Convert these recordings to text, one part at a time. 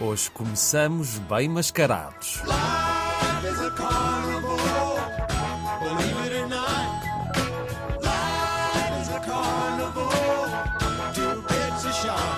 Hoje começamos bem mascarados.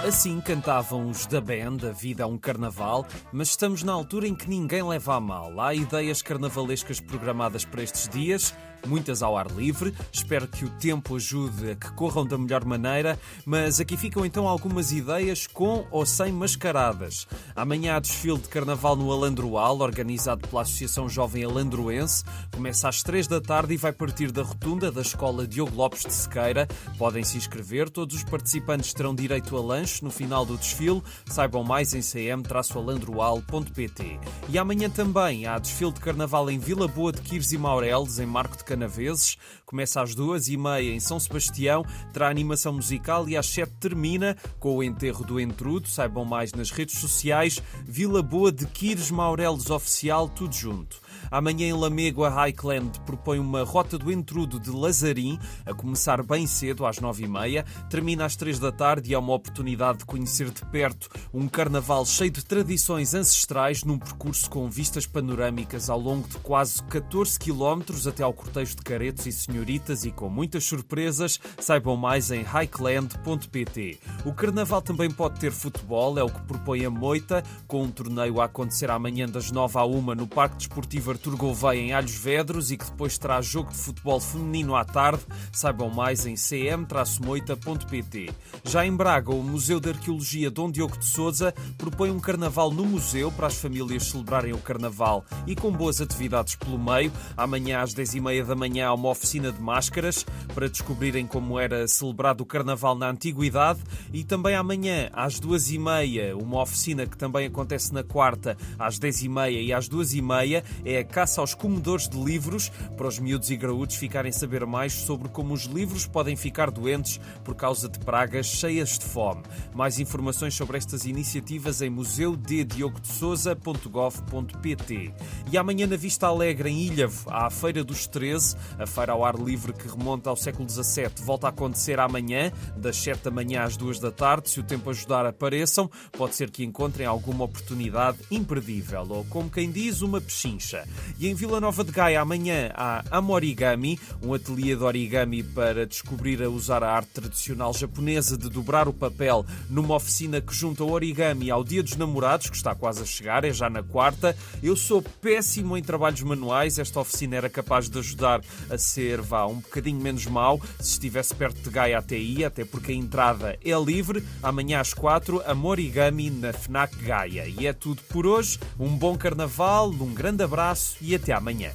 Assim cantavam os da band, a vida é um carnaval, mas estamos na altura em que ninguém leva a mal. Há ideias carnavalescas programadas para estes dias, muitas ao ar livre. Espero que o tempo ajude a que corram da melhor maneira, mas aqui ficam então algumas ideias com ou sem mascaradas. Amanhã há desfile de carnaval no Alandroal, organizado pela Associação Jovem Alandroense. Começa às três da tarde e vai partir da rotunda da Escola Diogo Lopes de Sequeira. Podem se inscrever, todos os participantes terão direito a lanche no final do desfile. Saibam mais em cm-alandroal.pt. E amanhã também há desfile de carnaval em Vila Boa de Quires e Maureles, em Marco de Canaveses. Começa às duas e meia em São Sebastião, terá animação musical e às sete termina com o enterro do entrudo. Saibam mais nas redes sociais. Vila Boa de Quires Maureles Oficial, tudo junto. Amanhã em Lamego, a Highland propõe uma rota do entrudo de Lazarim, a começar bem cedo, às nove e meia, termina às três da tarde e é uma oportunidade de conhecer de perto um carnaval cheio de tradições ancestrais num percurso com vistas panorâmicas ao longo de quase 14 quilómetros até ao cortejo de caretos e senhoritas e com muitas surpresas. Saibam mais em highland.pt. O carnaval também pode ter futebol, é o que propõe a Moita, com um torneio a acontecer amanhã das nove à uma no Parque Desportivo Artur Gouveia em Alhos Vedros e que depois terá jogo de futebol feminino à tarde. Saibam mais em cm-moita.pt. Já em Braga, o Museu de Arqueologia Dom Diogo de Souza propõe um carnaval no museu para as famílias celebrarem o carnaval e com boas atividades pelo meio. Amanhã às 10h30 da manhã há uma oficina de máscaras para descobrirem como era celebrado o carnaval na antiguidade e também amanhã às 2h30 uma oficina que também acontece na quarta às 10h30 e às 2h30 é caça aos comedores de livros para os miúdos e graúdos ficarem a saber mais sobre como os livros podem ficar doentes por causa de pragas cheias de fome. Mais informações sobre estas iniciativas em museudediogodesouza.gov.pt E amanhã na Vista Alegre, em Ilhavo, há a Feira dos 13, a feira ao ar livre que remonta ao século XVII, volta a acontecer amanhã, das 7 da manhã às 2 da tarde. Se o tempo ajudar, apareçam. Pode ser que encontrem alguma oportunidade imperdível, ou como quem diz, uma pechincha. E em Vila Nova de Gaia, amanhã há Amorigami, um ateliê de origami para descobrir a usar a arte tradicional japonesa de dobrar o papel numa oficina que junta o origami ao Dia dos Namorados, que está quase a chegar, é já na quarta. Eu sou péssimo em trabalhos manuais, esta oficina era capaz de ajudar a ser, vá, um bocadinho menos mau se estivesse perto de Gaia até aí, até porque a entrada é livre. Amanhã às quatro, Amorigami na FNAC Gaia. E é tudo por hoje. Um bom carnaval, um grande abraço e até amanhã.